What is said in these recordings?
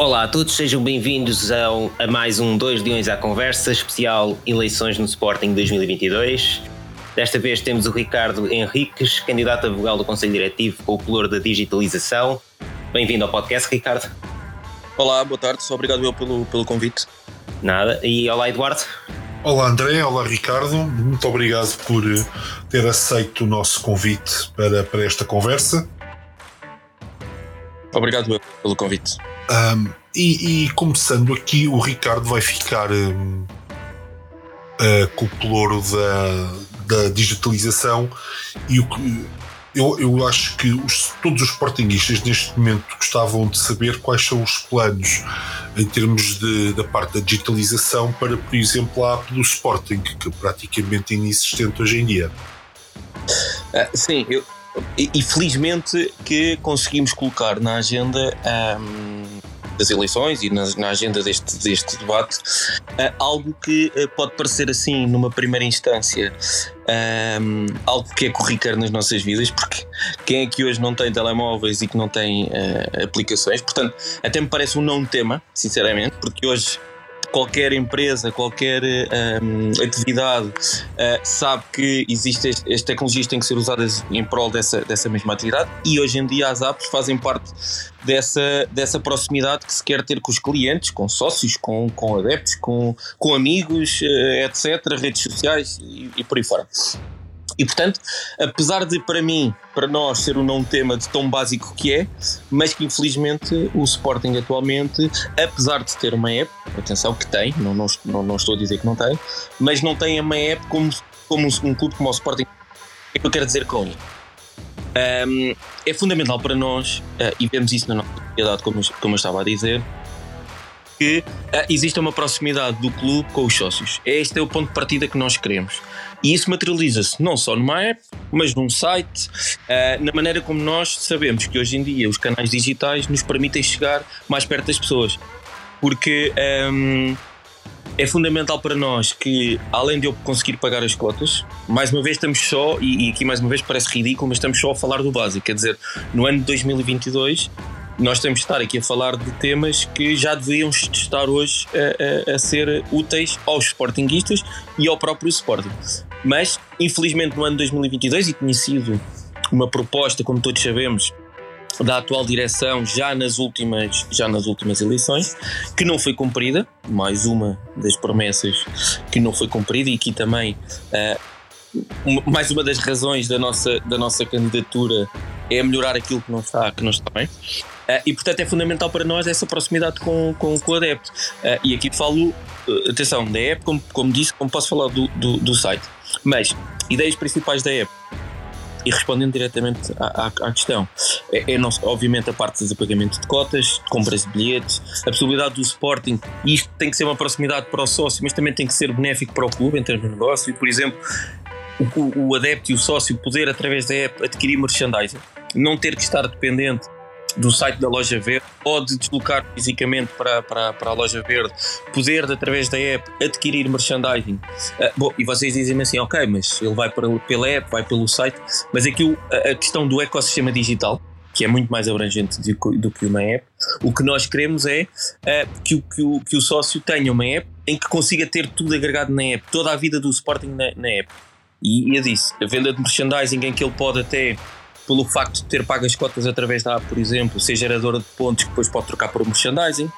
Olá a todos, sejam bem-vindos a mais um 2 Leões à Conversa, especial Eleições no Sporting 2022. Desta vez temos o Ricardo Henriques, candidato a vogal do Conselho Diretivo com o color da digitalização. Bem-vindo ao podcast, Ricardo. Olá, boa tarde, obrigado eu pelo, pelo convite. Nada, e olá Eduardo. Olá André, olá Ricardo, muito obrigado por eh, ter aceito o nosso convite para, para esta conversa. Obrigado eu pelo convite. Um, e, e, começando aqui, o Ricardo vai ficar um, uh, com o pelouro da, da digitalização e o eu, eu acho que os, todos os sportinguistas neste momento gostavam de saber quais são os planos em termos de, da parte da digitalização para, por exemplo, a app do Sporting, que é praticamente inexistente hoje em dia. Uh, sim, eu, e, e, felizmente que conseguimos colocar na agenda um, das eleições e na, na agenda deste, deste debate uh, algo que uh, pode parecer assim numa primeira instância um, algo que é corriqueiro nas nossas vidas porque quem é que hoje não tem telemóveis e que não tem uh, aplicações? Portanto até me parece um não tema sinceramente porque hoje qualquer empresa, qualquer um, atividade uh, sabe que existem as tecnologias têm que ser usadas em prol dessa, dessa mesma atividade e hoje em dia as apps fazem parte dessa, dessa proximidade que se quer ter com os clientes, com sócios, com, com adeptos, com, com amigos, uh, etc., redes sociais e, e por aí fora. E portanto, apesar de para mim, para nós, ser um não tema de tão básico que é, mas que infelizmente o Sporting atualmente, apesar de ter uma app, atenção que tem, não, não, não estou a dizer que não tem, mas não tem uma app como, como um clube como o Sporting. O que eu quero dizer com isso? Um, é fundamental para nós, uh, e vemos isso na nossa sociedade, como, como eu estava a dizer, que uh, existe uma proximidade do clube com os sócios. Este é o ponto de partida que nós queremos. E isso materializa-se não só numa app, mas num site, uh, na maneira como nós sabemos que hoje em dia os canais digitais nos permitem chegar mais perto das pessoas. Porque um, é fundamental para nós que, além de eu conseguir pagar as cotas, mais uma vez estamos só, e, e aqui mais uma vez parece ridículo, mas estamos só a falar do básico. Quer dizer, no ano de 2022 nós temos de estar aqui a falar de temas que já deviam estar hoje a, a, a, ser úteis aos sportinguistas e ao próprio Sporting. Mas, infelizmente, no ano de 2022, e tinha sido uma proposta, como todos sabemos, da atual direção já nas últimas já nas últimas eleições que não foi cumprida mais uma das promessas que não foi cumprida e aqui também uh, mais uma das razões da nossa da nossa candidatura é melhorar aquilo que não está que não está bem. Uh, e portanto é fundamental para nós essa proximidade com, com, com o adepto. Uh, e aqui falo atenção da app como, como disse como posso falar do, do, do site mas, ideias principais da app. E respondendo diretamente à, à, à questão, é, é obviamente a parte do pagamento de cotas, de compras de bilhetes, a possibilidade do Sporting, e isto tem que ser uma proximidade para o sócio, mas também tem que ser benéfico para o clube em termos de negócio, e, por exemplo, o, o adepto e o sócio poder, através da app, adquirir merchandising, não ter que estar dependente do site da loja verde ou de deslocar fisicamente para, para, para a loja verde, poder, através da app, adquirir merchandising. Uh, bom, e vocês dizem-me assim, ok, mas ele vai para, pela app, vai pelo site, mas aqui o, a, questão do ecossistema digital, que é muito mais abrangente do, do que uma app, o que nós queremos é uh, que, o, que, o, que o sócio tenha uma app em que consiga ter tudo agregado na app, toda a vida do Sporting na, na app. E eu disse, a venda de merchandising em que ele pode até pelo facto de ter pago as cotas através da app, por exemplo, ser geradora de pontos que depois pode trocar por merchandising,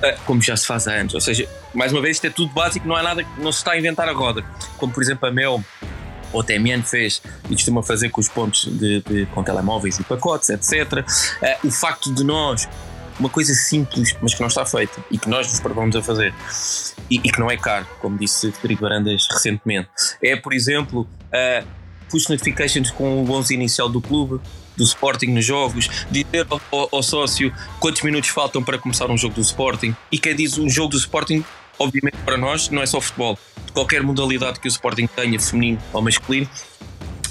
eh, como já se faz há anos. Ou seja, mais uma vez, isto é tudo básico, não há nada, não se está a inventar a roda. Como, por exemplo, a Mel ou a TMN fez e costuma fazer com os pontos de, de com telemóveis e pacotes, etc. Eh, o facto de nós, uma coisa simples, mas que não está feita e que nós nos propomos a fazer e, e que não é caro, como disse Federico Barandas recentemente, é, por exemplo, uh, push notifications com o 11 inicial do clube, do Sporting nos jogos, dizer ao, ao, sócio quantos minutos faltam para começar um jogo do Sporting. E quem diz um jogo do Sporting, obviamente para nós, não é só futebol. Qualquer modalidade que o Sporting tenha, feminino ou masculino.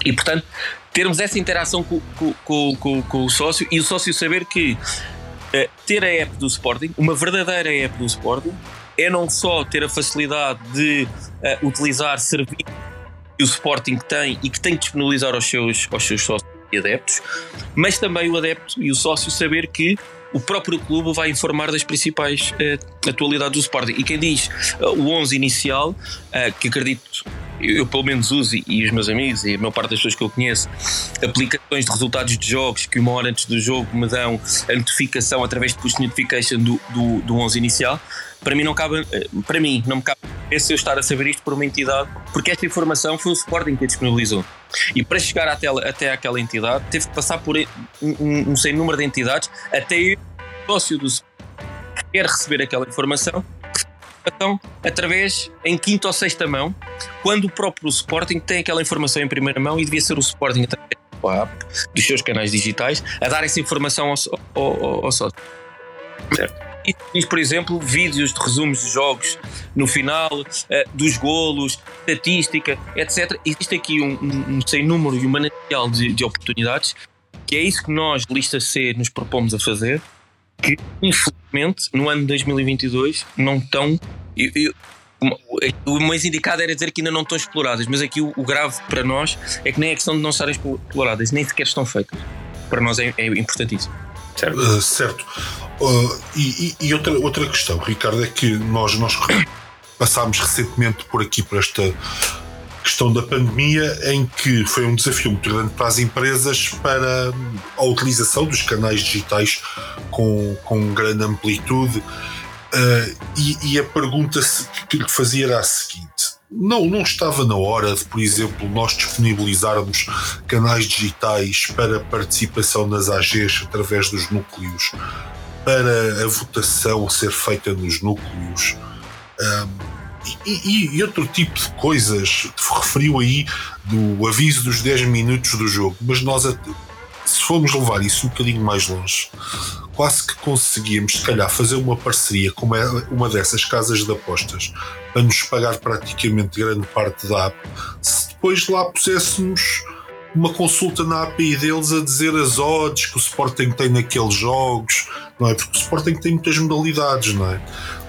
E portanto, termos essa interação com, com, com, com o sócio e o sócio saber que uh, ter a app do Sporting, uma verdadeira app do Sporting, é não só ter a facilidade de uh, utilizar serviços que o Sporting tem e que tem que disponibilizar aos seus, aos seus sócios e adeptos, mas também o adepto e o sócio saber que o próprio clube vai informar das principais uh, atualidades do Sporting. E quem diz uh, o 11 inicial, uh, que acredito eu, eu, pelo menos uso e os meus amigos e a maior parte das pessoas que eu conheço, aplicações de resultados de jogos que uma hora antes do jogo me dão a notificação através de push notification do, do, do 11 inicial. Para mim não cabe, para mim não me cabe se eu estar a saber isto por uma entidade, porque esta informação foi o Sporting que a disponibilizou. E para chegar até, até aquela entidade, teve que passar por um, um, um sem número de entidades, até o sócio do Sporting quer receber aquela informação, então, através em quinta ou sexta mão, quando o próprio Sporting tem aquela informação em primeira mão e devia ser o Sporting através app, dos seus canais digitais, a dar essa informação ao, ao, ao, ao sócio. Certo? E diz, por exemplo, vídeos de resumos de jogos no final, uh, dos golos, estatística, etc. Existe aqui um, um, um sem número e um manancial de, de, oportunidades, que é isso que nós, lista C, nos propomos a fazer, que infelizmente no ano de 2022 não estão. Eu, eu, o mais indicado era dizer que ainda não estão exploradas, mas aqui o, o, grave para nós é que nem é questão de não estarem exploradas, nem sequer estão feitas. Para nós é, é importantíssimo. Certo. Uh, certo. Uh, e, e, outra, outra questão, Ricardo, é que nós, nós passámos recentemente por aqui, por esta questão da pandemia, em que foi um desafio muito grande para as empresas para a utilização dos canais digitais com, com grande amplitude. Uh, e, e, a pergunta que lhe fazia era a seguinte: não, não estava na hora de, por exemplo, nós disponibilizarmos canais digitais para participação nas AGs através dos núcleos, para a votação ser feita nos núcleos um, e, e, outro tipo de coisas. Referiu aí do aviso dos 10 minutos do jogo, mas nós, formos levar isso um bocadinho mais longe, quase que conseguíamos, se calhar, fazer uma parceria com uma, dessas casas de apostas para nos pagar praticamente grande parte da app, se depois lá puséssemos uma consulta na API deles a dizer as odds que o Sporting tem naqueles jogos, não é? Porque o Sporting tem muitas modalidades, não é?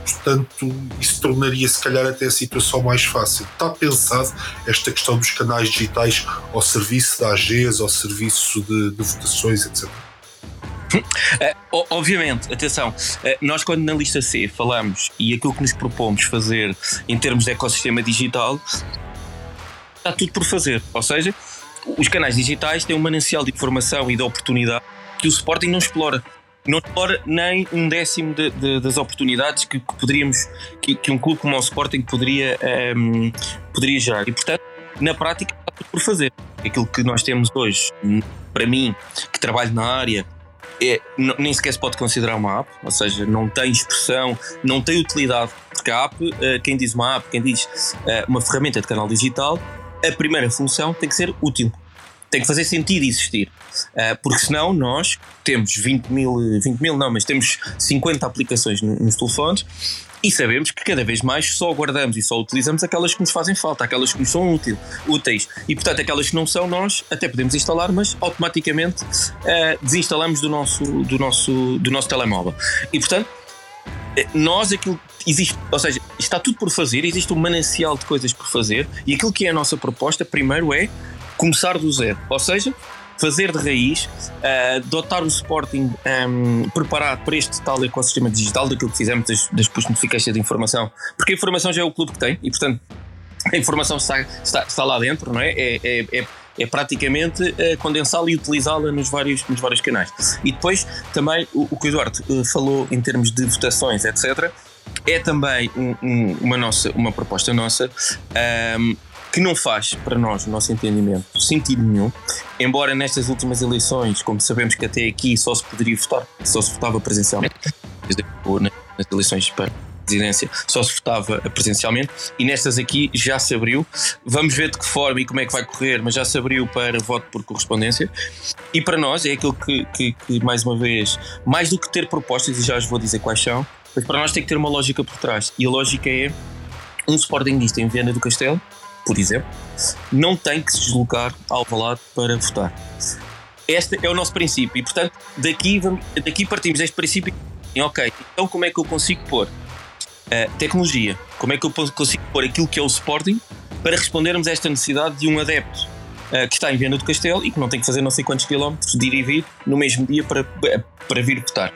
Portanto, isso tornaria se calhar até a situação mais fácil. Está pensado esta questão dos canais digitais ao serviço da AGs, ao serviço de, de votações, etc. Uh, obviamente, atenção, uh, nós quando na lista C falamos e aquilo que nos propomos fazer em termos de ecossistema digital, está tudo por fazer. Ou seja, os canais digitais têm um manancial de informação e de oportunidade que o Sporting não explora. Não explora nem um décimo de, de, das oportunidades que, que poderíamos, que, que, um clube como o Sporting poderia, um, ehm, poderia gerar. E portanto, na prática, está tudo por fazer. Aquilo que nós temos hoje, para mim, que trabalho na área, é, nem sequer se pode considerar uma app, ou seja, não tem expressão, não tem utilidade, porque a app, eh, quem diz uma app, quem diz eh, uma ferramenta de canal digital, a primeira função tem que ser útil, tem que fazer sentido existir, eh, porque senão nós temos 20 mil, 20 mil não, mas temos 50 aplicações nos telefones e sabemos que cada vez mais só guardamos e só utilizamos aquelas que nos fazem falta, aquelas que nos são útil, úteis. E portanto, aquelas que não são, nós até podemos instalar, mas automaticamente uh, desinstalamos do nosso, do, nosso, do nosso telemóvel. E portanto, eh, nós aquilo existe, ou seja, está tudo por fazer, existe um manancial de coisas por fazer, e aquilo que é a nossa proposta, primeiro é começar do zero. Ou seja, fazer de raiz, uh, dotar o Sporting um, preparado para este tal ecossistema digital, daquilo que fizemos das, das push notifications de informação, porque a informação já é o clube que tem e, portanto, a informação está, está, está lá dentro, não é? É, é, é, é praticamente uh, condensá-la e utilizá-la nos vários, nos vários canais. E depois também o, o que o Eduardo uh, falou em termos de votações, etc., é também um, um, uma, nossa, uma proposta nossa. Um, que não faz, para nós, no nosso entendimento, sentido nenhum, embora nestas últimas eleições, como sabemos que até aqui só se poderia votar, só se votava presencialmente, nas eleições para presidência só se votava presencialmente e nestas aqui já se abriu. Vamos ver de que forma e como é que vai correr, mas já se abriu para voto por correspondência. E para nós é aquilo que, que, que mais uma vez, mais do que ter propostas, e já os vou dizer quais são, mas para nós tem que ter uma lógica por trás. E a lógica é um Sportingista em Viana do Castelo por exemplo, não tem que se deslocar ao Alvalade para votar. Este é o nosso princípio e, portanto, daqui, vamos, daqui partimos deste princípio em, ok, então como é que eu consigo pôr uh, tecnologia, como é que eu consigo pôr aquilo que é o Sporting para respondermos a esta necessidade de um adepto uh, que está em Viana do Castelo e que não tem que fazer não sei quantos quilómetros de ir e vir no mesmo dia para, para vir votar.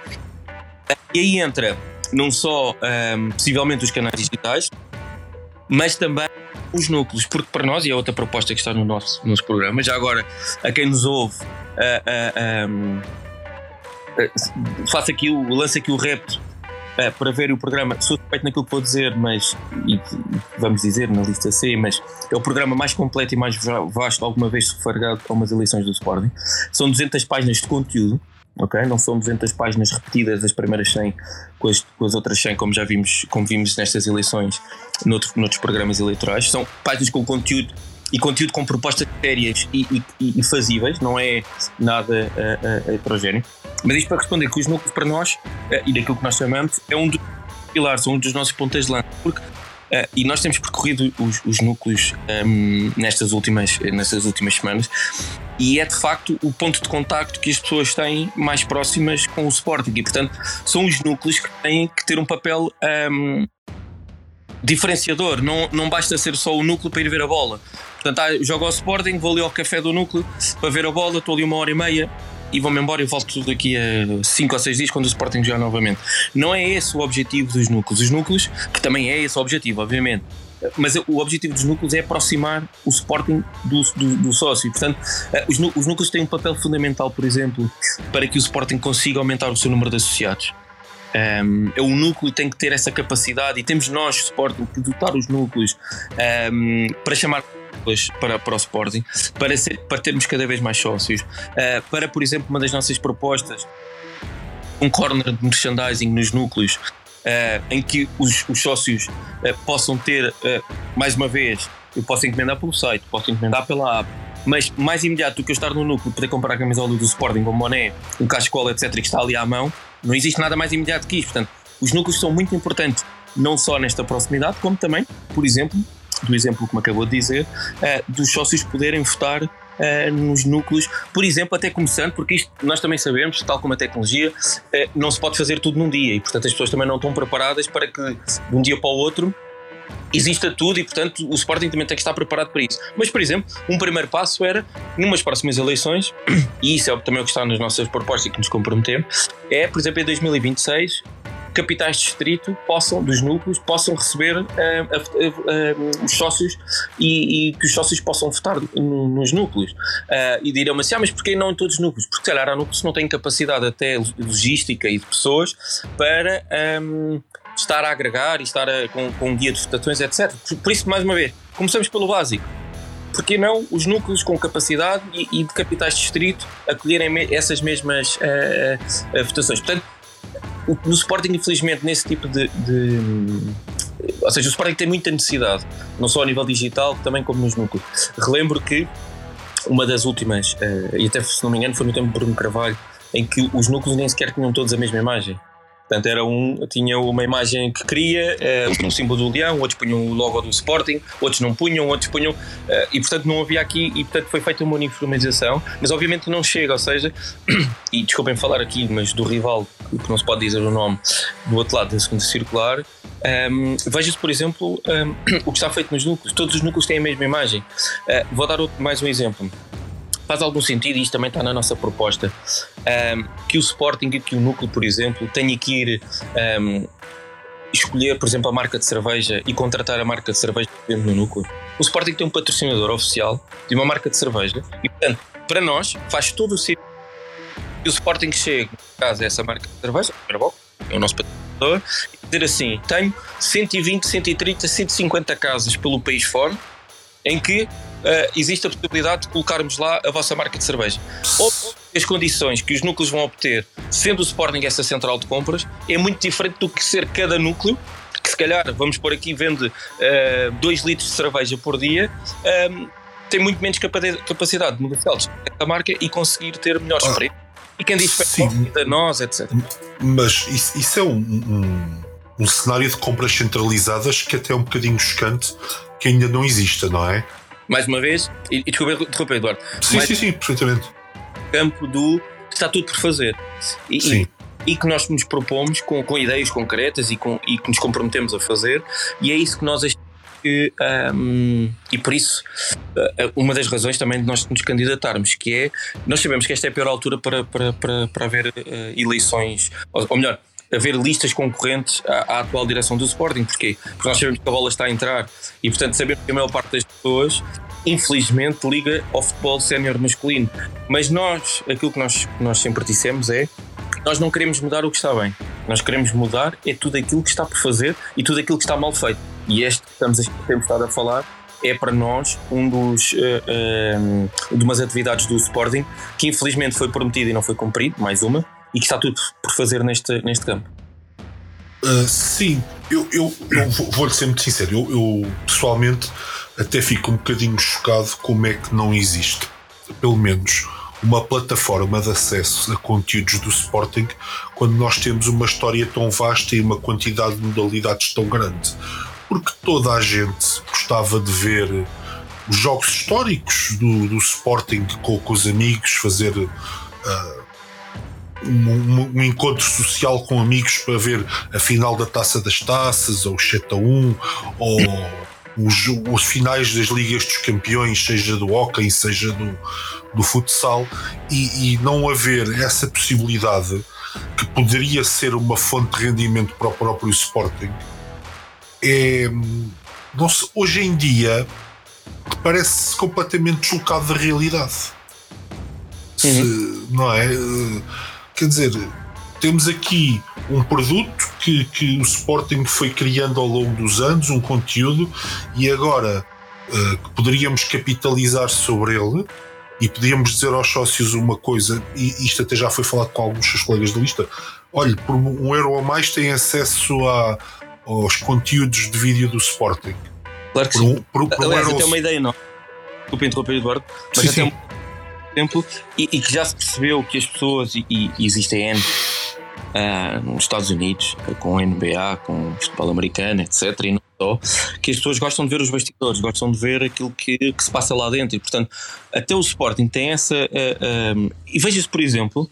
E aí entra não só um, possivelmente os canais digitais, mas também os núcleos, porque para nós, e é outra proposta que está no nosso, nosso programa, já agora a quem nos ouve, uh, um, faça aqui o, lance aqui o repto uh, para ver o programa. Sou suspeito naquilo que vou dizer, mas e, vamos dizer na lista C, mas é o programa mais completo e mais vasto alguma vez sufargado a umas eleições do Sporting. São 200 páginas de conteúdo. Ok? Não são 200 páginas repetidas das primeiras 100 com as, com as outras 100, como já vimos, como vimos nestas eleições, noutro, noutros programas eleitorais. São páginas com conteúdo e conteúdo com propostas sérias e, e, e fazíveis, não é nada uh, uh, heterogéneo. Mas isto para responder que os núcleos para nós, uh, e daquilo que nós chamamos, é um dos pilares, um dos nossos pontas de lança. Porque, uh, e nós temos percorrido os, os núcleos um, ehm, nestas, últimas, nestas últimas semanas, e é de facto o ponto de contacto que as pessoas têm mais próximas com o Sporting. E portanto, são os núcleos que têm que ter um papel. Um, diferenciador, não, não basta ser só o núcleo para ir ver a bola. Portanto, ah, jogo ao Sporting, vou ali ao café do núcleo para ver a bola, estou ali uma hora e meia e vou-me embora e volto daqui a 5 ou 6 dias quando o Sporting jogar novamente. Não é esse o objetivo dos núcleos. Os núcleos, que também é esse o objetivo, obviamente, mas o objetivo dos núcleos é aproximar o Sporting do, do, do sócio. Portanto, eh, os, os, núcleos têm um papel fundamental, por exemplo, para que o Sporting consiga aumentar o seu número de associados. Um, ehm, o núcleo tem que ter essa capacidade e temos nós, Sporting, que dotar os núcleos um, ehm, para chamar para, para o Sporting, para, ser, para termos cada vez mais sócios. Uh, para, por exemplo, uma das nossas propostas, um corner de merchandising nos núcleos, em que os, os sócios uh, possam ter, mais uma vez, eu posso encomendar pelo site, posso encomendar pela app, mas mais imediato do que eu estar no núcleo, poder comprar a camisola do Sporting, um boné, um cascola, etc., que está ali à mão, não existe nada mais imediato que isto. Portanto, os núcleos são muito importantes, não só nesta proximidade, como também, por exemplo, do exemplo que me acabou de dizer, dos sócios poderem votar uh, nos núcleos, por exemplo, até começando, porque isto nós também sabemos, tal como a tecnologia, uh, não se pode fazer tudo num dia e, portanto, as pessoas também não estão preparadas para que de um dia para o outro exista tudo e, portanto, o Sporting também tem que estar preparado para isso. Mas, por exemplo, um primeiro passo era, numas próximas eleições, e isso é também o que está nas nossas propostas e que nos comprometemos, é, por exemplo, em 2026 capitais de distrito possam, dos núcleos, possam receber uh, os sócios e, e, que os sócios possam votar no, nos núcleos. e dirão-me assim, ah, mas porquê não em todos os núcleos? Porque, se calhar, há núcleos que não têm capacidade até logística e de pessoas para um, estar a agregar e estar a, com, com um guia de votações, etc. Por, por isso, mais uma vez, começamos pelo básico porque não os núcleos com capacidade e, e de capitais de distrito acolherem me, essas mesmas uh, uh, votações. Portanto, no Sporting, infelizmente, nesse tipo de, de, Ou seja, o Sporting tem muita necessidade, não só a nível digital, também como nos núcleos. Relembro que uma das últimas, uh, e até se não me engano foi no tempo de Bruno Carvalho, em que os núcleos nem sequer tinham todos a mesma imagem. Portanto, era um, tinha uma imagem que queria, uh, o símbolo do leão, outros punham o logo do Sporting, outros não punham, outros punham, uh, e portanto não havia aqui, e portanto foi feita uma uniformização, mas obviamente não chega, ou seja, e desculpem falar aqui, mas do rival, que não se pode dizer o nome, do outro lado da segunda circular, um, ehm, veja-se, por exemplo, um, ehm, o que está feito nos núcleos, todos os núcleos têm a mesma imagem. Uh, vou dar outro, mais um exemplo faz algum sentido, e isto também está na nossa proposta, um, que o Sporting e que o Núcleo, por exemplo, tenha que ir um, escolher, por exemplo, a marca de cerveja e contratar a marca de cerveja dentro do Núcleo. O Sporting tem um patrocinador oficial de uma marca de cerveja e, portanto, para nós faz todo o sentido que o Sporting chegue, no caso, a essa marca de cerveja, é o nosso patrocinador, e dizer assim: tenho 120, 130, 150 casas pelo país fora em que existe a possibilidade de colocarmos lá a vossa marca de cerveja. Ou as condições que os núcleos vão obter, sendo o Sporting essa central de compras, é muito diferente do que ser cada núcleo que se calhar, vamos por aqui, vende 2 uh, litros de cerveja por dia, um, ehm, tem muito menos capacidade de negociar a marca e conseguir ter melhores ah, preços. E quem diz a nós, etc. Mas isso, isso é um, um, um, cenário de compras centralizadas que até é um bocadinho chocante que ainda não exista, não é? Mais uma vez, e, e desculpa, Eduardo. Sim, sim, sim, perfeitamente. Campo do está tudo por fazer. E, sim. E, e que nós nos propomos com, com ideias concretas e, com, e que nos comprometemos a fazer, e é isso que nós achamos que, um, e por isso, uh, uma das razões também de nós nos candidatarmos, que é, nós sabemos que esta é a pior altura para, para, para, para haver uh, eleições, ou, ou melhor, haver listas concorrentes à, à, atual direção do Sporting. Porquê? Porque nós sabemos que a bola está a entrar e, portanto, sabemos que a maior parte das pessoas, infelizmente, liga ao futebol sénior masculino. Mas nós, aquilo que nós, nós sempre dissemos é nós não queremos mudar o que está bem. Nós queremos mudar é tudo aquilo que está por fazer e tudo aquilo que está mal feito. E este que estamos a, temos estado a falar é para nós um dos uh, uh, de umas atividades do Sporting que infelizmente foi prometido e não foi cumprido, mais uma, e que está tudo por fazer neste, neste campo. Uh, sim, eu, eu, eu vou-lhe ser muito sincero, eu, eu, pessoalmente até fico um bocadinho chocado como é que não existe, pelo menos uma plataforma de acesso a conteúdos do Sporting quando nós temos uma história tão vasta e uma quantidade de modalidades tão grande. Porque toda a gente gostava de ver os jogos históricos do, do Sporting com, com, os amigos, fazer uh, um, um, encontro social com amigos para ver a final da Taça das Taças, ou o 7 a 1, ou os, os finais das Ligas dos Campeões, seja do hockey, seja do, do futsal, e, e não haver essa possibilidade que poderia ser uma fonte de rendimento para o próprio Sporting, é, sei, hoje em dia parece completamente deslocado da realidade. Se, uhum. não é? Quer dizer, temos aqui um produto que, que o Sporting foi criando ao longo dos anos, um conteúdo, e agora uh, poderíamos capitalizar sobre ele e podíamos dizer aos sócios uma coisa, e isto até já foi falado com alguns dos colegas da lista: olhe, por um euro a mais tem acesso a, aos conteúdos de vídeo do Sporting. Claro que por sim. por, por Aliás, um até uma ideia, não? Desculpa interromper, Eduardo, mas sim, até sim. Exemplo, e, e, que já se percebeu que as pessoas, e, e existem N uh, nos Estados Unidos, com NBA, com futebol americano, etc. E não só, que as pessoas gostam de ver os bastidores, gostam de ver aquilo que, que se passa lá dentro. E, portanto, até o Sporting tem essa. Uh, e veja-se, por exemplo,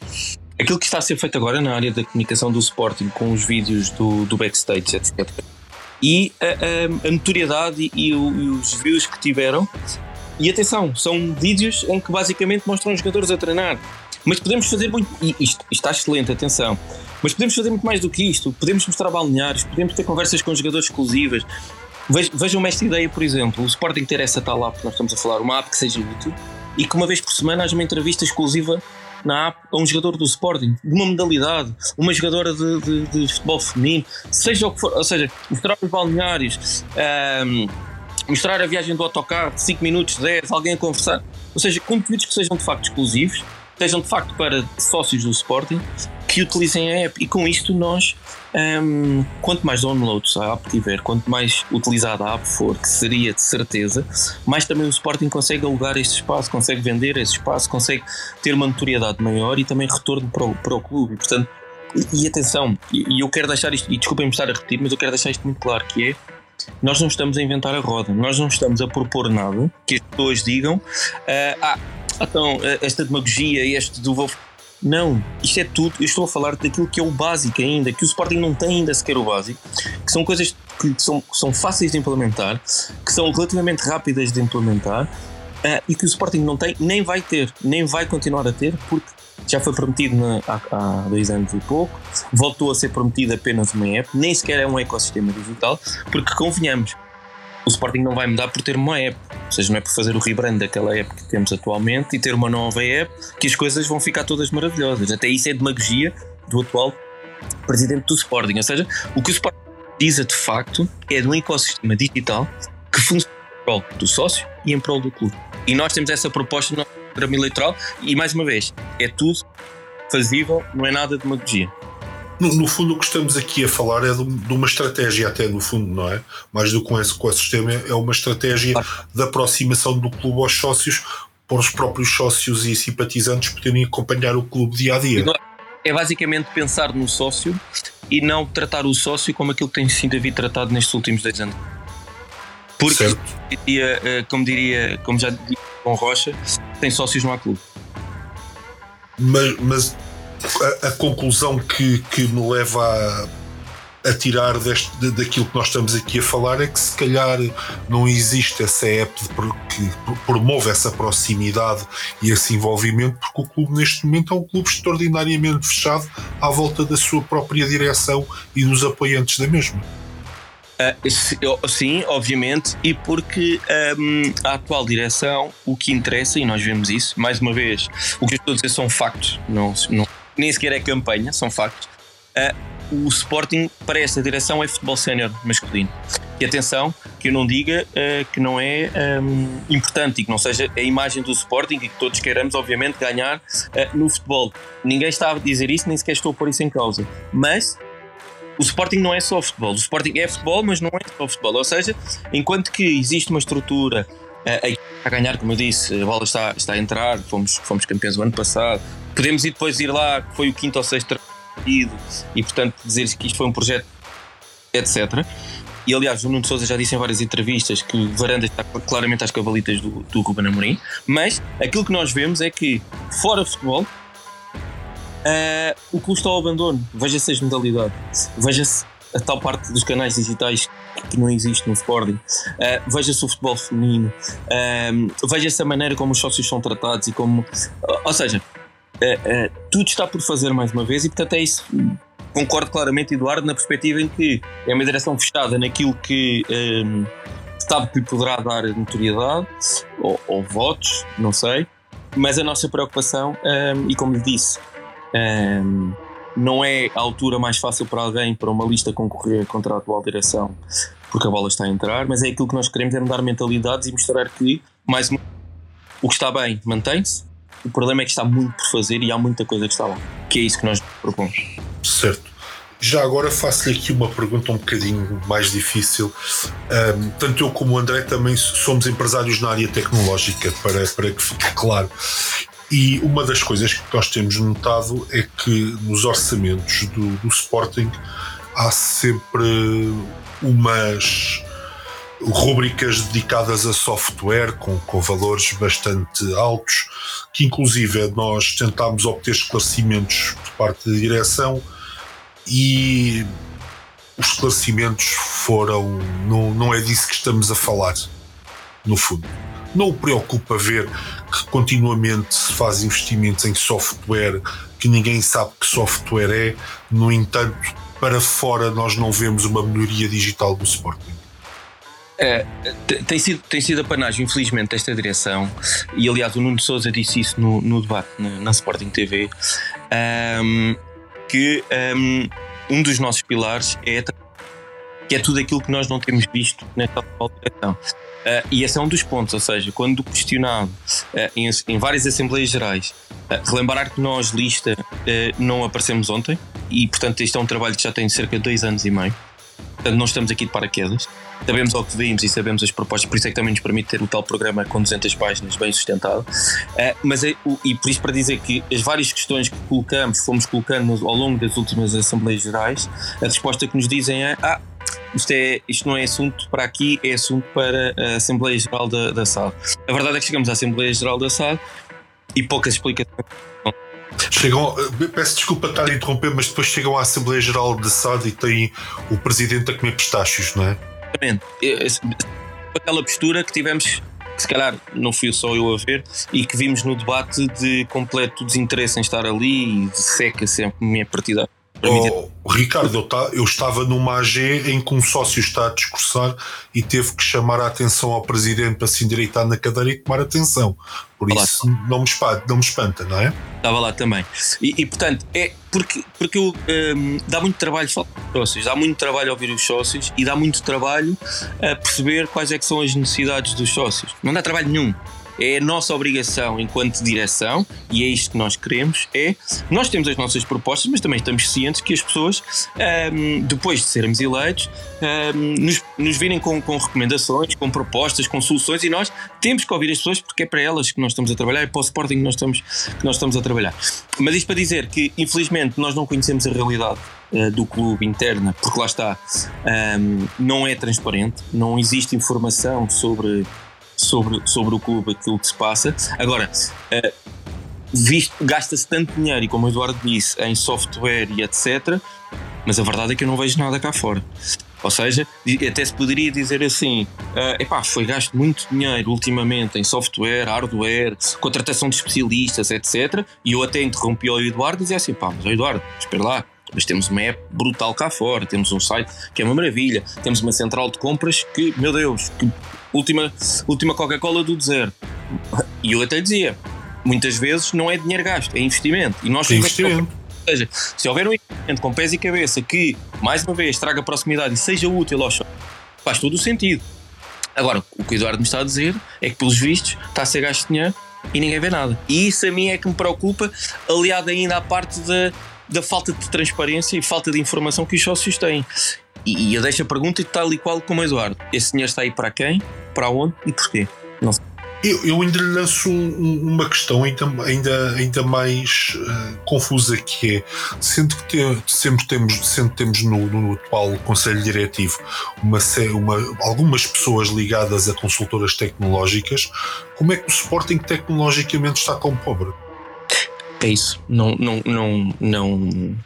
aquilo que está a ser feito agora na área da comunicação do Sporting, com os vídeos do, do backstage, etc. E a, a, a notoriedade e, e, os views que tiveram. E atenção, são vídeos em que basicamente mostram os jogadores a treinar. Mas podemos fazer muito. E isto, está excelente, atenção. Mas podemos fazer muito mais do que isto. Podemos mostrar balneários, podemos ter conversas com jogadores exclusivas. Vejam esta ideia, por exemplo, o Sporting ter essa tal app que nós estamos a falar, uma app que seja útil e que uma vez por semana haja uma entrevista exclusiva na app a um jogador do Sporting, de uma modalidade, uma jogadora de, de, de futebol feminino, seja o que for, ou seja, mostrar os balneários, um, mostrar a viagem do autocarro, 5 minutos, 10, alguém a conversar, ou seja, conteúdos que sejam de facto exclusivos sejam de facto para sócios do Sporting que utilizem a app e com isto nós um, quanto mais downloads a app tiver, quanto mais utilizada a app for, que seria de certeza, mais também o Sporting consegue alugar este espaço, consegue vender esse espaço, consegue ter uma notoriedade maior e também retorno para o, para o clube. Portanto, e, e atenção, e, eu quero deixar isto, e desculpem-me estar a repetir, mas eu quero deixar isto muito claro, que é nós não estamos a inventar a roda, nós não estamos a propor nada que as pessoas digam, uh, ah, então, eh, esta demagogia, este do vou. Não, isto é tudo. Eu estou a falar daquilo que é o básico ainda, que o Sporting não tem ainda sequer o básico, que são coisas que são, são fáceis de implementar, que são relativamente rápidas de implementar uh, e que o Sporting não tem, nem vai ter, nem vai continuar a ter, porque já foi prometido na, há, há, dois anos e pouco, voltou a ser prometido apenas uma app, nem sequer é um ecossistema digital, porque convenhamos, o Sporting não vai mudar por ter uma app. Ou seja, não é por fazer o rebrand daquela app que temos atualmente e ter uma nova app que as coisas vão ficar todas maravilhosas. Até isso é demagogia do atual presidente do Sporting. Ou seja, o que o Sporting precisa de facto é de um ecossistema digital que funcione em prol do sócio e em prol do clube. E nós temos essa proposta programa eleitoral e, mais uma vez, é tudo fazível, não é nada de demagogia. No, no, fundo, o que estamos aqui a falar é de, de, uma estratégia, até no fundo, não é? Mais do que com esse ecossistema, é uma estratégia de aproximação do clube aos sócios, para os próprios sócios e simpatizantes poderem acompanhar o clube dia a dia. É basicamente pensar no sócio e não tratar o sócio como aquilo que tem sido havido tratado nestes últimos 10 anos. Porque, diria, eh, como diria, como já disse com Rocha, tem sócios há clube. Mas, mas a, a, conclusão que, que me leva a tirar deste, daquilo que nós estamos aqui a falar é que se calhar não existe essa app que promove essa proximidade e esse envolvimento, porque o clube neste momento é um clube extraordinariamente fechado à volta da sua própria direção e dos apoiantes da mesma. Uh, sim, obviamente, e porque um, a atual direção, o que interessa, e nós vemos isso, mais uma vez, o que eu estou a dizer são factos, não, não nem sequer é campanha, são factos. Uh, o Sporting para esta direção é futebol sénior masculino. E atenção, que eu não diga uh, que não é um, importante e que não seja a imagem do Sporting e que todos queiramos, obviamente, ganhar no futebol. Ninguém está a dizer isso, nem sequer estou a pôr isso em causa. Mas o Sporting não é só futebol. O Sporting é futebol, mas não é só futebol. Ou seja, enquanto que existe uma estrutura uh, a ganhar, como eu disse, a bola está, está a entrar, fomos, fomos campeões o ano passado. Podemos ir depois ir lá, que foi o quinto ou sexto e, portanto, dizer que isto foi um projeto, etc. E aliás, o Nuno Souza já disse em várias entrevistas que Varanda está claramente às cavalitas do, do Ruben Amorim, mas aquilo que nós vemos é que, fora futebol, uh, o está ao abandono. Veja-se as modalidades, veja-se a tal parte dos canais digitais que não existe no Sporting, uh, veja-se o futebol feminino, uh, veja-se a maneira como os sócios são tratados e como. Ou seja, uh, tudo está por fazer mais uma vez e, portanto, é isso. Concordo claramente, Eduardo, na perspectiva em que é uma direção fechada naquilo que um, sabe que poderá dar notoriedade ou, ou, votos, não sei, mas a nossa preocupação, um, e como lhe disse, um, não é a altura mais fácil para alguém, para uma lista concorrer contra a atual direção, porque a bola está a entrar, mas é aquilo que nós queremos é mudar mentalidades e mostrar que, mais uma, o que está bem mantém-se, o problema é que está muito por fazer e há muita coisa que está lá, que é isso que nós propomos. Certo. Já agora faço-lhe aqui uma pergunta um bocadinho mais difícil. Um, tanto eu como o André também somos empresários na área tecnológica, para, para que fique claro. E uma das coisas que nós temos notado é que nos orçamentos do, do Sporting há sempre umas rubricas dedicadas a software com, com valores bastante altos, que inclusive nós tentámos obter esclarecimentos por parte da direção e os esclarecimentos foram. Não, não é disso que estamos a falar, no fundo. Não o preocupa ver que continuamente se faz investimentos em software que ninguém sabe que software é, no entanto, para fora nós não vemos uma melhoria digital do Sporting. É, tem, sido, tem sido a panagem, infelizmente, desta direção, e aliás o Nuno Souza disse isso no, no debate na, na, Sporting TV, um, que um, um, dos nossos pilares é, que é tudo aquilo que nós não temos visto nesta atual direção. Uh, e esse é um dos pontos, ou seja, quando questionado uh, em, em, várias Assembleias Gerais, uh, relembrar que nós, lista, não aparecemos ontem, e portanto este é um trabalho que já tem cerca de dois anos e meio, portanto não estamos aqui de paraquedas sabemos ao que vimos e sabemos as propostas, por isso é que também nos permite ter o tal programa com 200 páginas bem sustentado. Mas é, e por isso para dizer que as várias questões que colocamos, fomos colocando ao longo das últimas Assembleias Gerais, a resposta que nos dizem é: ah, isto, é, isto não é assunto para aqui, é assunto para a Assembleia Geral da, da SAD. A verdade é que chegamos à Assembleia Geral da SAD e poucas explicações. Chegam, eh, peço desculpa estar a interromper, mas depois chegam à Assembleia Geral da SAD e tem o presidente a comer pistácios, não é? Exatamente. Aquela postura que tivemos, que se calhar não fui só eu a ver, e que vimos no debate de completo desinteresse em estar ali e de seca sempre minha partida. Oh, Ricardo, eu, tá, eu, estava numa AG em que um sócio está a discursar e teve que chamar a atenção ao presidente para se endireitar na cadeira e tomar atenção. Por Olá. isso não me, espanta, não me espanta, não é? Estava lá também. E, e portanto, é porque, porque eu, um, dá muito trabalho falar com os sócios, dá muito trabalho ouvir os sócios e dá muito trabalho a perceber quais é que são as necessidades dos sócios. Não dá trabalho nenhum é a nossa obrigação enquanto direção, e é isto que nós queremos, é nós temos as nossas propostas, mas também estamos cientes que as pessoas, um, depois de sermos eleitos, um, nos, nos virem com, com, recomendações, com propostas, com soluções, e nós temos que ouvir as pessoas porque é para elas que nós estamos a trabalhar, é para o Sporting que nós estamos, que nós estamos a trabalhar. Mas isto para dizer que, infelizmente, nós não conhecemos a realidade uh, do clube interna, porque lá está, um, não é transparente, não existe informação sobre sobre, sobre o clube, aquilo que se passa. Agora, visto gasta-se tanto dinheiro, e como o Eduardo disse, em software e etc., mas a verdade é que eu não vejo nada cá fora. Ou seja, até se poderia dizer assim: uh, epá, foi gasto muito dinheiro ultimamente em software, hardware, contratação de especialistas, etc. E eu até interrompi o Eduardo e dizia assim: pá, mas Eduardo, espera lá, mas temos uma app brutal cá fora, temos um site que é uma maravilha, temos uma central de compras que, meu Deus, que última, última Coca-Cola do deserto. E eu até dizia: muitas vezes não é dinheiro gasto, é investimento. E nós é investimento. Ou seja, se houver um investimento com pés e cabeça que, mais uma vez, traga proximidade e seja útil aos faz todo o sentido. Agora, o que o Eduardo me está a dizer é que, pelos vistos, está a ser gasto dinheiro e ninguém vê nada. E isso a mim é que me preocupa, aliado ainda à parte da, da falta de transparência e falta de informação que os sócios têm. E, e eu deixo a pergunta tal e qual como Eduardo: esse dinheiro está aí para quem, para onde e porquê? Não sei. Eu, eu um, uma questão ainda, ainda, ainda mais uh, confusa que é, sendo que te, sempre temos, sempre temos no, no, atual Conselho Diretivo uma, uma, algumas pessoas ligadas a consultoras tecnológicas, como é que o Sporting tecnologicamente está tão pobre? É isso, não, não, não, não.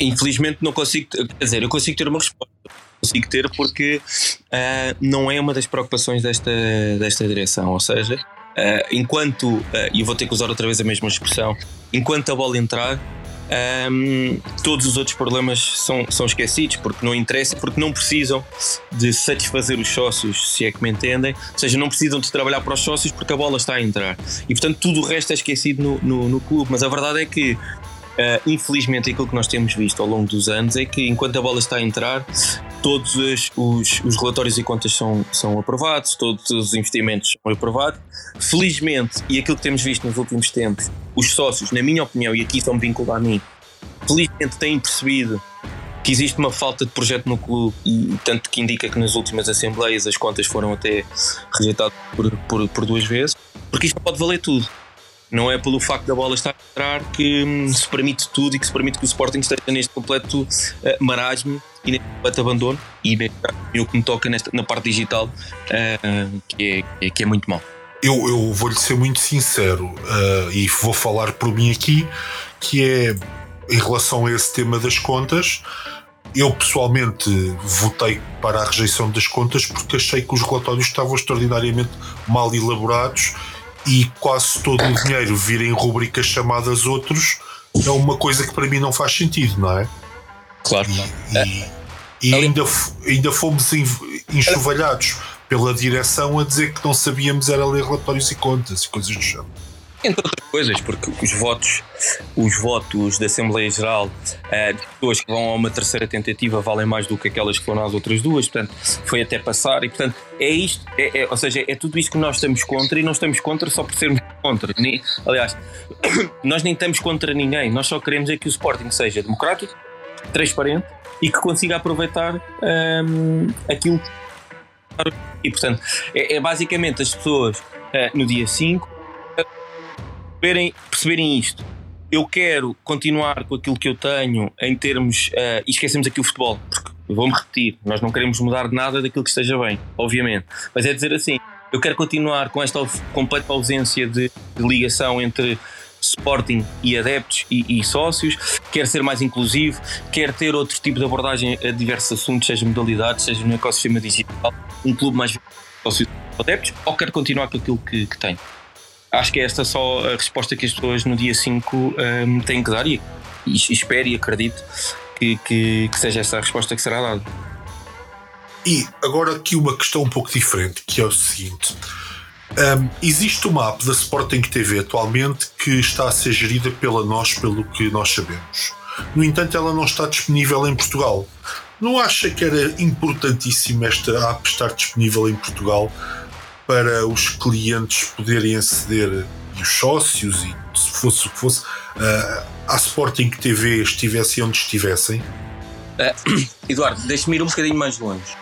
Infelizmente não consigo, quer dizer, eu consigo ter uma resposta. Consigo ter porque uh, não é uma das preocupações desta, desta direção. Ou seja, uh, enquanto, ah, e uh, vou ter que usar outra vez a mesma expressão, enquanto a bola entrar, um, todos os outros problemas são, são esquecidos porque não interessa, porque não precisam de satisfazer os sócios, se é que me entendem, ou seja, não precisam de trabalhar para os sócios porque a bola está a entrar e portanto tudo o resto é esquecido no, no, no clube. Mas a verdade é que Uh, infelizmente, aquilo que nós temos visto ao longo dos anos é que, enquanto a bola está a entrar, todos os, os, os, relatórios e contas são, são aprovados, todos os investimentos são aprovados. Felizmente, e aquilo que temos visto nos últimos tempos, os sócios, na minha opinião, e aqui só me vinculo a mim, felizmente têm percebido que existe uma falta de projeto no clube e tanto que indica que nas últimas assembleias as contas foram até rejeitadas por, por, por duas vezes, porque isto pode valer tudo. Não é pelo facto da bola estar a entrar que hum, se permite tudo e que se permite que o Sporting esteja neste completo uh, marasmo e neste completo abandono. E o que me toca nesta, na parte digital, uh, que, é, que é muito mal. Eu, eu vou-lhe ser muito sincero uh, e vou falar por mim aqui, que é em relação a esse tema das contas. Eu pessoalmente votei para a rejeição das contas porque achei que os relatórios estavam extraordinariamente mal elaborados e quase todo o dinheiro vir em rubricas chamadas outros é uma coisa que para mim não faz sentido, não é? Claro. E, e, e ainda, ainda fomos enxovalhados pela direção a dizer que não sabíamos era ler relatórios e contas e coisas do género. Entre outras coisas, porque os votos, os votos da Assembleia Geral uh, de pessoas que vão a uma terceira tentativa valem mais do que aquelas que foram às outras duas, portanto, foi até passar e, portanto, é isto, é, é, ou seja, é tudo isto que nós estamos contra e não estamos contra só por sermos contra. Aliás, nós nem estamos contra ninguém, nós só queremos é que o Sporting seja democrático, transparente e que consiga aproveitar um, aquilo e portanto é, é basicamente as pessoas uh, no dia 5 perceberem, perceberem isto. Eu quero continuar com aquilo que eu tenho em termos. Uh, e esquecemos aqui o futebol, porque vou-me repetir, nós não queremos mudar nada daquilo que esteja bem, obviamente. Mas é dizer assim: eu quero continuar com esta completa ausência de, de ligação entre Sporting e adeptos e, e, sócios, quer ser mais inclusivo, quer ter outro tipo de abordagem a diversos assuntos, seja modalidades, seja no ecossistema digital, um clube mais sócios adeptos, ou quer continuar com aquilo que, que tem acho que é esta só a resposta que as pessoas no dia 5 um, têm que dar e, e espero e acredito que, que, que seja essa a resposta que será dada. E agora aqui uma questão um pouco diferente, que é o seguinte. Um, existe uma app da Sporting TV atualmente que está a ser gerida pela nós, pelo que nós sabemos. No entanto, ela não está disponível em Portugal. Não acha que era importantíssimo esta app estar disponível em Portugal para os clientes poderem aceder e os sócios e se fosse o que fosse uh, à Sporting TV estivessem onde estivessem? Uh, Eduardo, deixe-me ir um bocadinho mais longe.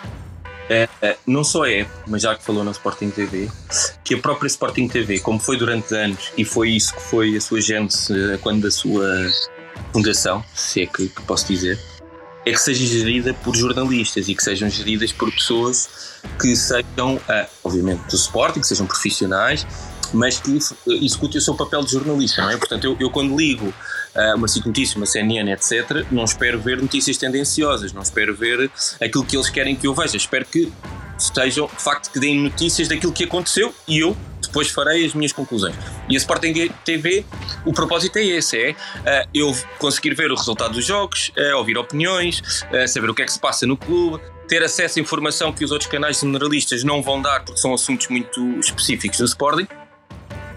Uh, uh, não só é, mas já que falou na Sporting TV, que a própria Sporting TV, como foi durante anos, e foi isso que foi a sua gênese quando da sua fundação, se é que, que posso dizer, é que seja gerida por jornalistas e que sejam geridas por pessoas que sejam, uh, obviamente, do Sporting, que sejam profissionais, mas que executem o seu papel de jornalista, não é? Portanto, eu, eu quando ligo uma SIC Notícias, uma CNN, etc., não espero ver notícias tendenciosas, não espero ver aquilo que eles querem que eu veja. Espero que estejam, de facto, que deem notícias daquilo que aconteceu e eu depois farei as minhas conclusões. E a Sporting TV, o propósito é esse: é uh, eu conseguir ver o resultado dos jogos, uh, ouvir opiniões, uh, saber o que é que se passa no clube, ter acesso a informação que os outros canais generalistas não vão dar porque são assuntos muito específicos do Sporting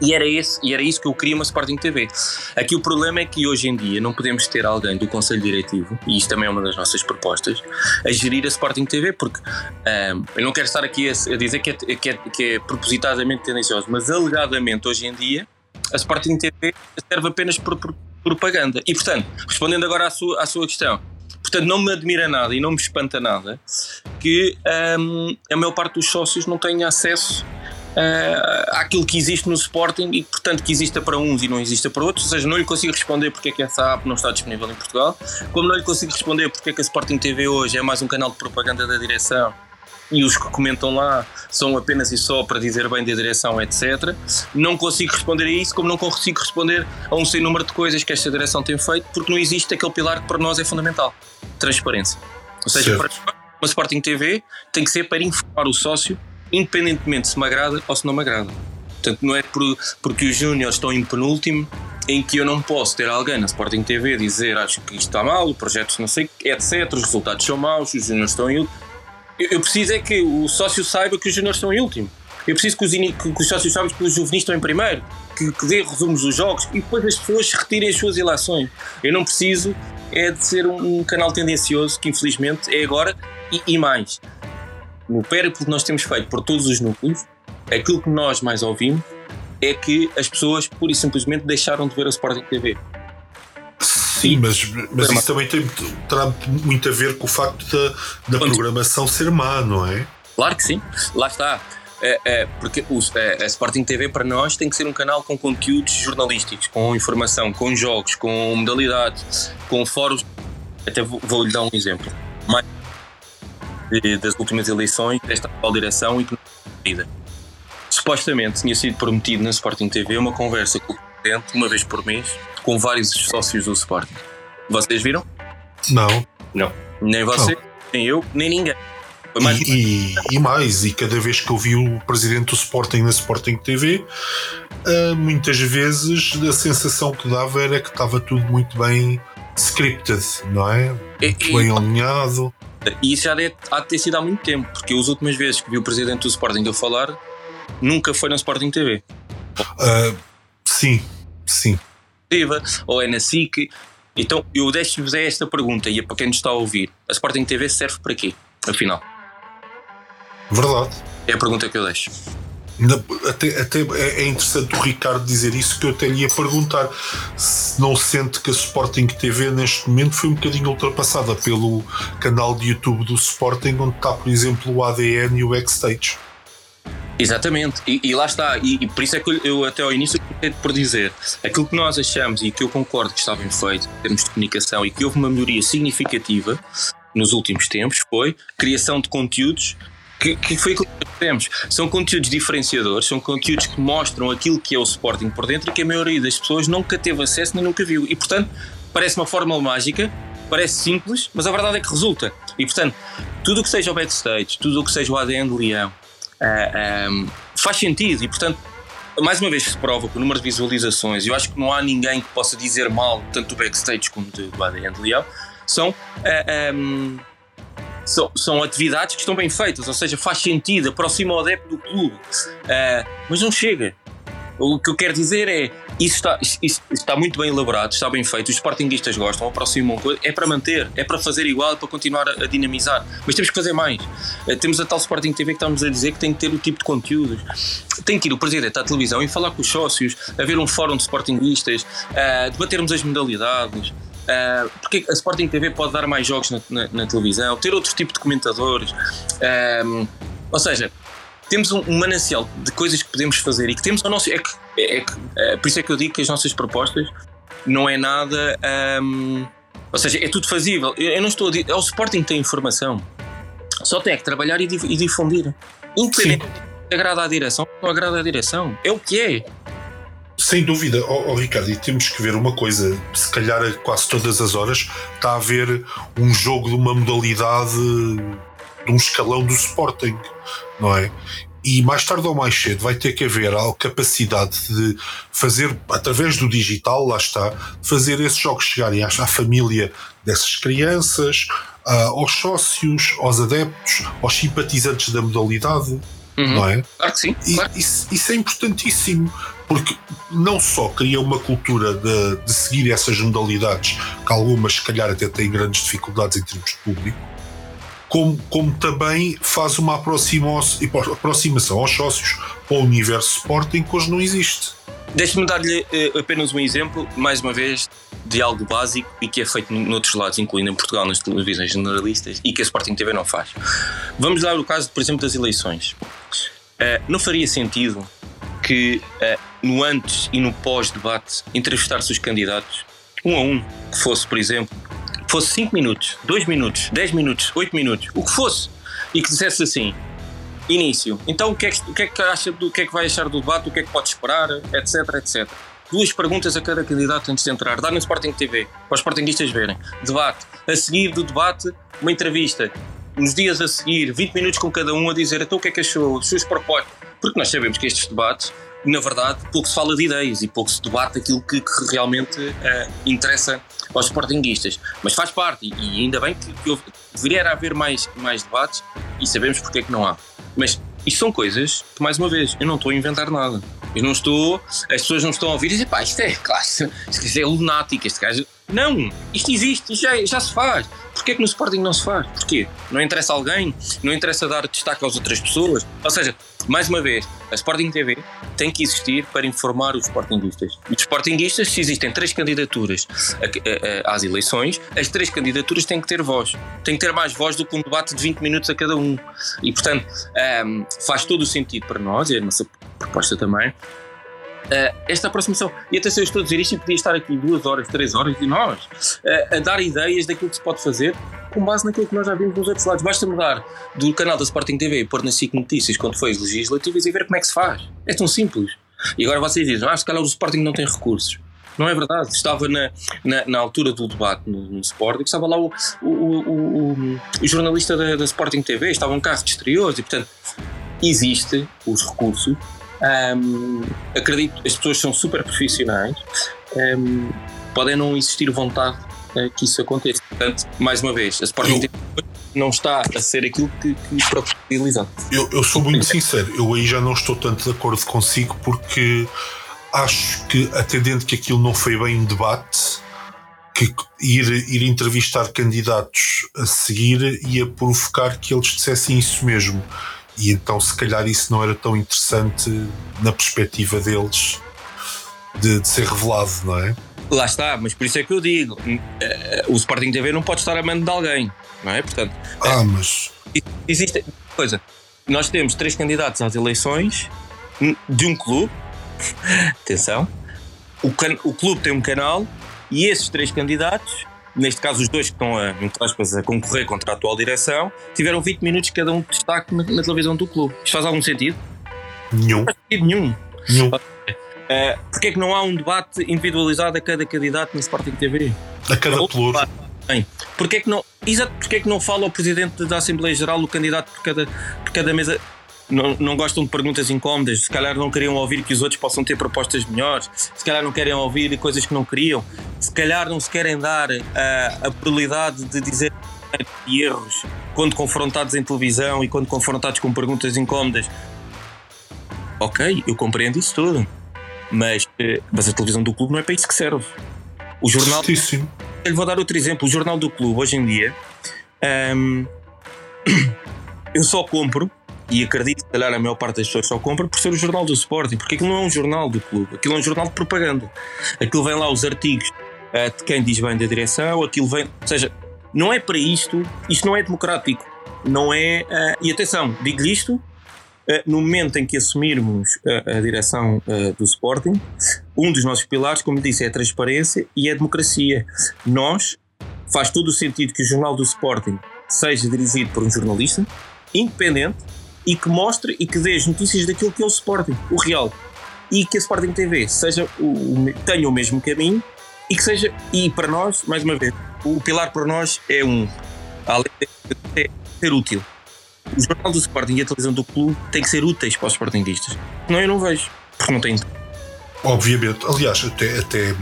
e era, esse, e era isso que eu queria uma Sporting TV. Aqui o problema é que hoje em dia não podemos ter alguém do Conselho Diretivo, e isto também é uma das nossas propostas, a gerir a Sporting TV, porque um, eu não quero estar aqui a, a dizer que é, que, é, que é propositadamente tendencioso, mas alegadamente hoje em dia a Sporting TV serve apenas por, por propaganda. E portanto, respondendo agora à sua, à sua questão, Portanto, não me admira nada e não me espanta nada que um, a maior parte dos sócios não tenha acesso uh, àquilo que existe no Sporting e, portanto, que exista para uns e não exista para outros. Ou seja, não lhe consigo responder porque é que essa app não está disponível em Portugal, como não lhe consigo responder porque é que a Sporting TV hoje é mais um canal de propaganda da direção e os que comentam lá são apenas e só para dizer bem da direção, etc. Não consigo responder a isso, como não consigo responder a um sem número de coisas que esta direção tem feito, porque não existe aquele pilar que para nós é fundamental: transparência. Ou seja, certo. para uma Sporting TV tem que ser para informar o sócio independentemente se me agrada ou se não me agrada. Portanto, não é por, porque os Júniors estão em penúltimo em que eu não posso ter alguém na Sporting TV dizer acho que isto está mal, o projeto não sei, etc. Os resultados são maus, os Júniors estão em último. Eu, eu, preciso é que o sócio saiba que os Júniors estão em último. Eu preciso que os, que, que os sócios saibam que os juvenis estão em primeiro, que, que dê resumos dos jogos e depois as pessoas retirem as suas ilações. Eu não preciso é de ser um, um canal tendencioso, que infelizmente é agora, e, e mais no périplo que nós temos feito por todos os núcleos, aquilo que nós mais ouvimos é que as pessoas pura e simplesmente deixaram de ver a Sporting TV. Sim, mas, mas isso também tem, terá muito a ver com o facto da, da programação ser má, não é? Claro que sim, lá está. É, é, porque o, é, a Sporting TV para nós tem que ser um canal com conteúdos jornalísticos, com informação, com jogos, com modalidades, com fóruns. Até vou-lhe vou dar um exemplo. Mais de, das últimas eleições desta atual direção e que não Supostamente tinha sido prometido na Sporting TV uma conversa com o presidente uma vez por mês com vários sócios do Sporting. Vocês viram? Não. Não. Nem você, não. nem eu, nem ninguém. Mais e, e, e, mais, e cada vez que eu vi o presidente do Sporting na Sporting TV, ah, muitas vezes a sensação que dava era que estava tudo muito bem scripted, não é? E, bem alinhado. E isso já deve, há de ter sido há muito tempo, porque as últimas vezes que vi o presidente do Sporting a falar, nunca foi na Sporting TV. Uh, ah, sim, sim. Ou é na SIC. Então eu deixo-vos esta pergunta, e é para quem nos está a ouvir: a Sporting TV serve para quê, afinal? Verdade. É a pergunta que eu deixo. Até, até é, é interessante o Ricardo dizer isso que eu até lhe ia perguntar. Se não sente que a Sporting TV neste momento foi um bocadinho ultrapassada pelo canal de YouTube do Sporting onde está por exemplo o ADN e o Backstage? Exatamente, e, e lá está, e, e, por isso é que eu até ao início comecei por dizer aquilo que nós achamos e que eu concordo que está bem feito em termos de comunicação e que houve uma melhoria significativa nos últimos tempos foi criação de conteúdos que, que foi aquilo que temos. São conteúdos diferenciadores, são conteúdos que mostram aquilo que é o Sporting por dentro e que a maioria das pessoas nunca teve acesso nem nunca viu. E portanto, parece uma fórmula mágica, parece simples, mas a verdade é que resulta. E portanto, tudo o que seja o backstage, tudo o que seja o ADN de Leão, uh, ah, um, ah, faz sentido. E portanto, mais uma vez se prova com o número de visualizações, eu acho que não há ninguém que possa dizer mal tanto do backstage como do ADN de Leão, são. Uh, um, são, são atividades que estão bem feitas, ou seja, faz sentido, aproxima o adepto do clube, uh, mas não chega. O que eu quero dizer é, isso está, isso está muito bem elaborado, está bem feito, os sportinguistas gostam, aproximam, é para manter, é para fazer igual, para continuar a, a dinamizar, mas temos que fazer mais. Uh, temos a tal Sporting TV que estamos a dizer que tem que ter o tipo de conteúdos, tem que ir o presidente à televisão e falar com os sócios, haver um fórum de sportinguistas, uh, debatermos as modalidades, Uh, porque a Sporting TV pode dar mais jogos na, na, na televisão, ter outro tipo de comentadores. Uh, ou seja, temos um, manancial de coisas que podemos fazer e que temos ao nosso. É que, é, é, é, por isso é que eu digo que as nossas propostas não é nada. Um, ou seja, é tudo fazível. Eu, eu não estou a dizer. É o Sporting que tem informação. Só tem que trabalhar e, difundir. Independente agrada à direção, não agrada à direção. É o que é. Sem dúvida, oh, oh, Ricardo, e temos que ver uma coisa: se calhar a quase todas as horas está a haver um jogo de uma modalidade de um escalão do Sporting, não é? E mais tarde ou mais cedo vai ter que haver a capacidade de fazer, através do digital, lá está, fazer esses jogos chegarem à, família dessas crianças, aos sócios, aos adeptos, aos simpatizantes da modalidade. Uhum. Não é? Claro que sim. Claro. isso, isso, é importantíssimo, porque não só cria uma cultura de, de seguir essas modalidades, que algumas, se calhar, até têm grandes dificuldades em termos de público, como, como também faz uma aproximação aos sócios para o universo Sporting que hoje não existe. Deixe-me dar-lhe uh, apenas um exemplo, mais uma vez, de algo básico e que é feito noutros lados, incluindo em Portugal, nas televisões generalistas, e que a Sporting TV não faz. Vamos dar o caso, por exemplo, das eleições. Uh, não faria sentido que uh, no antes e no pós-debate entrevistar-se os candidatos, um a um, que fosse, por exemplo, fosse 5 minutos, 2 minutos, 10 minutos, 8 minutos, o que fosse, e que dissesse assim: início, então o que, é que, o que é que acha do que é que vai achar do debate, o que é que pode esperar, etc, etc. Duas perguntas a cada candidato antes de entrar. Dá no Sporting TV, para os Sportingistas verem. Debate. A seguir do debate, uma entrevista. Nos dias a seguir, 20 minutos com cada um a dizer então o que é que achou, as suas propostas. Porque nós sabemos que estes debates na verdade, pouco se fala de ideias e pouco se debate aquilo que, que realmente uh, interessa aos sportinguistas. Mas faz parte, e, ainda bem que, que deveria haver mais, mais debates e sabemos porque é que não há. Mas isto são coisas que, mais uma vez, eu não estou a inventar nada. Eu não estou, as pessoas não estão a ouvir e dizer, pá, isto é, claro, isto é lunático, este gajo. Não, isto existe, já, já se faz. Porquê é que no Sporting não se faz? Porquê? Não interessa alguém? Não interessa dar destaque às outras pessoas? Ou seja, mais uma vez, a Sporting TV tem que existir para informar os Sportingistas. Os Sportingistas, se existem três candidaturas a, a, às eleições, as três candidaturas têm que ter voz. Têm que ter mais voz do que um debate de 20 minutos a cada um. E, portanto, um, faz todo o sentido para nós, e a nossa proposta também, Uh, esta aproximação. E atenção, eu estou a dizer isto e podia estar aqui duas horas, três horas e nós uh, a dar ideias daquilo que se pode fazer com base naquilo que nós já vimos nos outros lados. Basta mudar do canal da Sporting TV e pôr na SIC Notícias quando foi as e ver como é que se faz. É tão simples. E agora vocês dizem, ah, se calhar o Sporting não tem recursos. Não é verdade. Estava na, na, na altura do debate no, no Sporting, estava lá o, o, o, o jornalista da, da, Sporting TV, estava um carro de exteriores e, portanto, existe os recursos um, acredito que as pessoas são super profissionais, um, podem não existir vontade uh, que isso aconteça. Portanto, mais uma vez, a Sporting eu, não está a ser aquilo que, que propõe eu, eu sou muito sincero, eu aí já não estou tanto de acordo consigo porque acho que, atendendo que aquilo não foi bem um debate, que ir, ir entrevistar candidatos a seguir ia provocar que eles dissessem isso mesmo. E então, se calhar, isso não era tão interessante na perspectiva deles de, de ser revelado, não é? Lá está, mas por isso é que eu digo: eh, o Sporting TV não pode estar a mando de alguém, não é? Portanto, ah, mas. Existe. Coisa, nós temos três candidatos às eleições de um clube. Atenção. O, can, o clube tem um canal e esses três candidatos neste caso os dois que estão a, entre aspas, a concorrer contra a atual direção, tiveram 20 minutos cada um de destaque na, na televisão do clube. Isto faz algum sentido? Nenhum. Não faz sentido nenhum. Nenhum. Uh, Porquê é que não há um debate individualizado a cada candidato na Sporting TV? A cada pelouro. Bem, porquê é que não, exato, porquê é que não fala o Presidente da Assembleia Geral, o candidato por cada, por cada mesa? Não, não gostam de perguntas incómodas, se calhar não queriam ouvir que os outros possam ter propostas melhores, se calhar não querem ouvir coisas que não queriam, se calhar não se querem dar a, a probabilidade de dizer erros quando confrontados em televisão e quando confrontados com perguntas incómodas. Ok, eu compreendo isso tudo, mas, eh, mas a televisão do clube não é para isso que serve. O jornal. Certíssimo. Eu vou dar outro exemplo. O jornal do clube, hoje em dia, hum, eu só compro e acredito que, calhar, a maior parte das pessoas só compra por ser o jornal do Sporting, porque aquilo não é um jornal do clube, aquilo é um jornal de propaganda. Aquilo vem lá os artigos uh, de quem diz bem da direção, aquilo vem. Ou seja, não é para isto, isto não é democrático. Não é. Uh, e atenção, digo-lhe isto. Uh, no momento em que assumirmos a direção do Sporting, um dos nossos pilares, como disse, é a transparência e a democracia. Nós, faz todo o sentido que o jornal do Sporting seja dirigido por um jornalista independente, e que mostre e que dê as notícias daquilo que é o Sporting, o real. e que a Sporting TV seja o, tenha o mesmo caminho e que seja, e para nós, mais uma vez, o pilar para nós é um, além de ser útil. O jornal do Sporting e a televisão do clube têm que ser úteis para os Sportingistas. Não, eu não vejo, porque não tem. Obviamente, aliás, até, até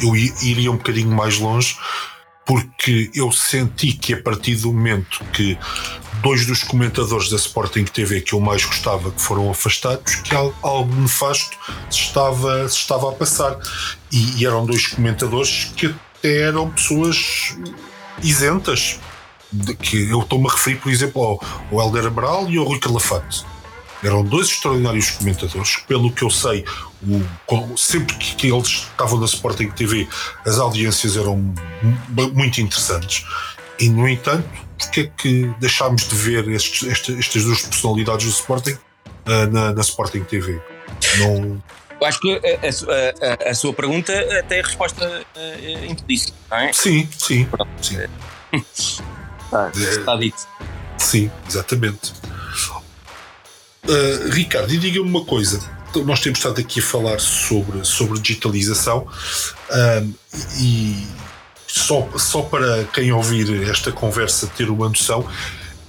eu iria um bocadinho mais longe porque eu senti que a partir do momento que dois dos comentadores da Sporting TV que eu mais gostava que foram afastados, que algo nefasto se estava, se estava a passar. E, e eram dois comentadores que até eram pessoas isentas. De, que eu estou-me a referir, por exemplo, ao, ao Helder Amaral e ao Rui Calafate eram dois extraordinários comentadores, pelo que eu sei, o, sempre que, que, eles estavam na Sporting TV, as audiências eram muito interessantes. E, no entanto, porque é que deixámos de ver estes, estes, estas duas personalidades do Sporting uh, na, na, Sporting TV? Não. Eu acho que a, a, a, sua pergunta tem a resposta uh, implícita, não é? Sim, sim. sim. ah, está dito. Sim, exatamente. Uh, Ricardo, e diga-me uma coisa. Nós temos estado aqui a falar sobre, sobre digitalização uh, e só, só para quem ouvir esta conversa ter uma noção,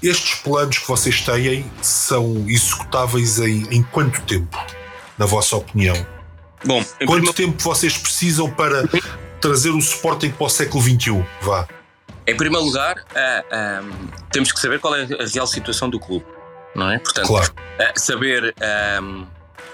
estes planos que vocês têm são executáveis em, em quanto tempo, na vossa opinião? Bom, quanto primeiro... tempo vocês precisam para trazer o suporte para o século XXI? Vá. Em primeiro lugar, uh, um, temos que saber qual é a real situação do clube não é? Portanto, claro. uh, saber, um, ehm,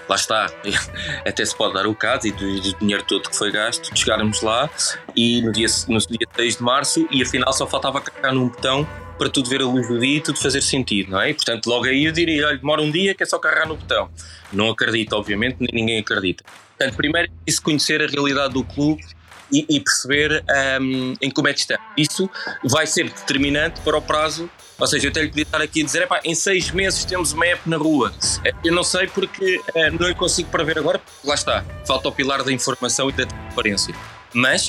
lá está, até se pode dar o caso e do, do, dinheiro todo que foi gasto, chegarmos lá e no dia, no dia 6 de março e afinal só faltava carregar num botão para tudo ver a luz do dia e tudo fazer sentido, não é? E, portanto, logo aí eu diria, olha, demora um dia que é só carregar no botão. Não acredito, obviamente, nem ninguém acredita. Portanto, primeiro é isso conhecer a realidade do clube e, e perceber um, em como é que está. Isso vai ser determinante para o prazo ou seja, eu tenho que estar aqui a dizer, em seis meses temos uma app na rua. Eh, eu não sei porque uh, não consigo prever agora, lá está, falta o pilar da informação e da transparência. Mas,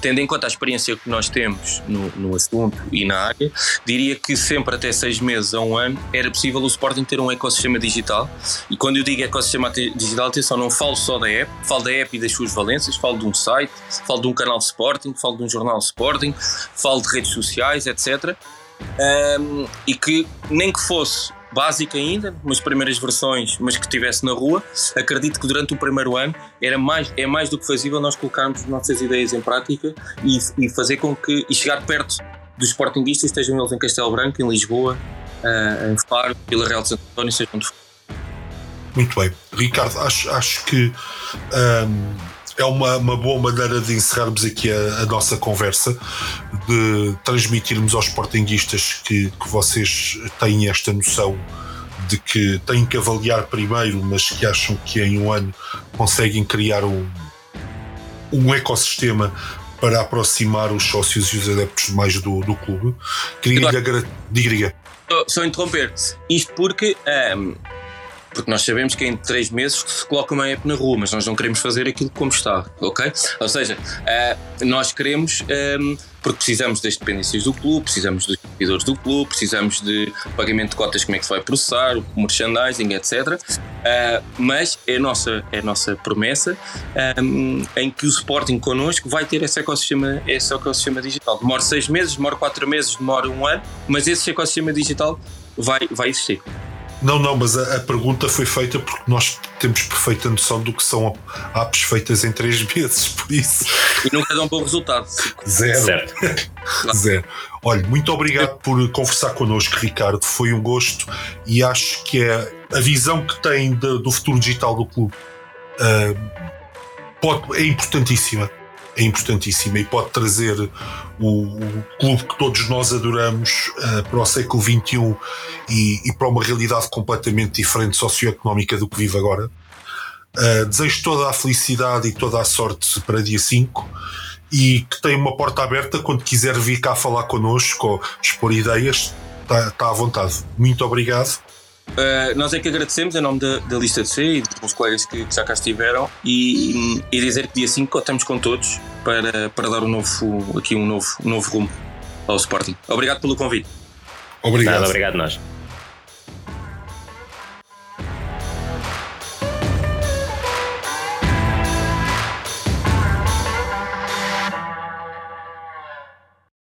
tendo em conta a experiência que nós temos no, no, assunto e na área, diria que sempre até seis meses a um ano era possível o Sporting ter um ecossistema digital. E quando eu digo ecossistema digital, atenção, não falo só da app, falo da app e das suas valências, falo de um site, falo de um canal Sporting, falo de um jornal Sporting, falo de redes sociais, etc um, e que nem que fosse básico ainda, umas primeiras versões, mas que estivesse na rua, acredito que durante o primeiro ano era mais, é mais do que fazível nós colocarmos as nossas ideias em prática e, e fazer com que e chegar perto dos sportinguistas, estejam eles em Castelo Branco, em Lisboa, uh, em Faro, Vila Real de Santo António, seja onde for. Muito bem. Ricardo, acho, acho que um, é uma, uma boa maneira de encerrarmos aqui a, a nossa conversa, de transmitirmos aos sportinguistas que, que vocês têm esta noção de que têm que avaliar primeiro, mas que acham que em um ano conseguem criar um, um ecossistema para aproximar os sócios e os adeptos mais do, do clube. Queria lhe agradecer. Só interromper. Isto porque um, porque nós sabemos que em três meses se coloca uma app na rua, mas nós não queremos fazer aquilo como está, ok? Ou seja, uh, nós queremos, um, ehm, porque precisamos das dependências do clube, precisamos dos servidores do clube, precisamos de pagamento de cotas, como é que se vai processar, o merchandising, etc. Uh, eh, mas é a nossa, é a nossa promessa um, ehm, em que o Sporting connosco vai ter esse ecossistema, esse ecossistema digital. Demora seis meses, demora quatro meses, demora um ano, mas esse ecossistema digital vai, vai existir. Não, não, mas a, a, pergunta foi feita porque nós temos perfeita noção do que são apps feitas em três meses, por isso. E nunca dão bom resultado. Zero. Certo. Zero. Olha, muito obrigado por conversar connosco, Ricardo. Foi um gosto e acho que é a visão que tem de, do futuro digital do clube uh, pode, é importantíssima é importantíssima e pode trazer o, o clube que todos nós adoramos uh, para o século XXI e, e, para uma realidade completamente diferente socioeconómica do que vive agora. Uh, desejo toda a felicidade e toda a sorte para dia 5 e que tenha uma porta aberta quando quiser vir cá falar connosco ou expor ideias, está tá à vontade. Muito obrigado Uh, nós é que agradecemos em nome da, da lista de C e dos colegas que, que, já cá estiveram e, e dizer que dia 5 contamos com todos para, para dar um novo, aqui um novo, um novo rumo ao Sporting. Obrigado pelo convite. Obrigado. Nada, obrigado nós.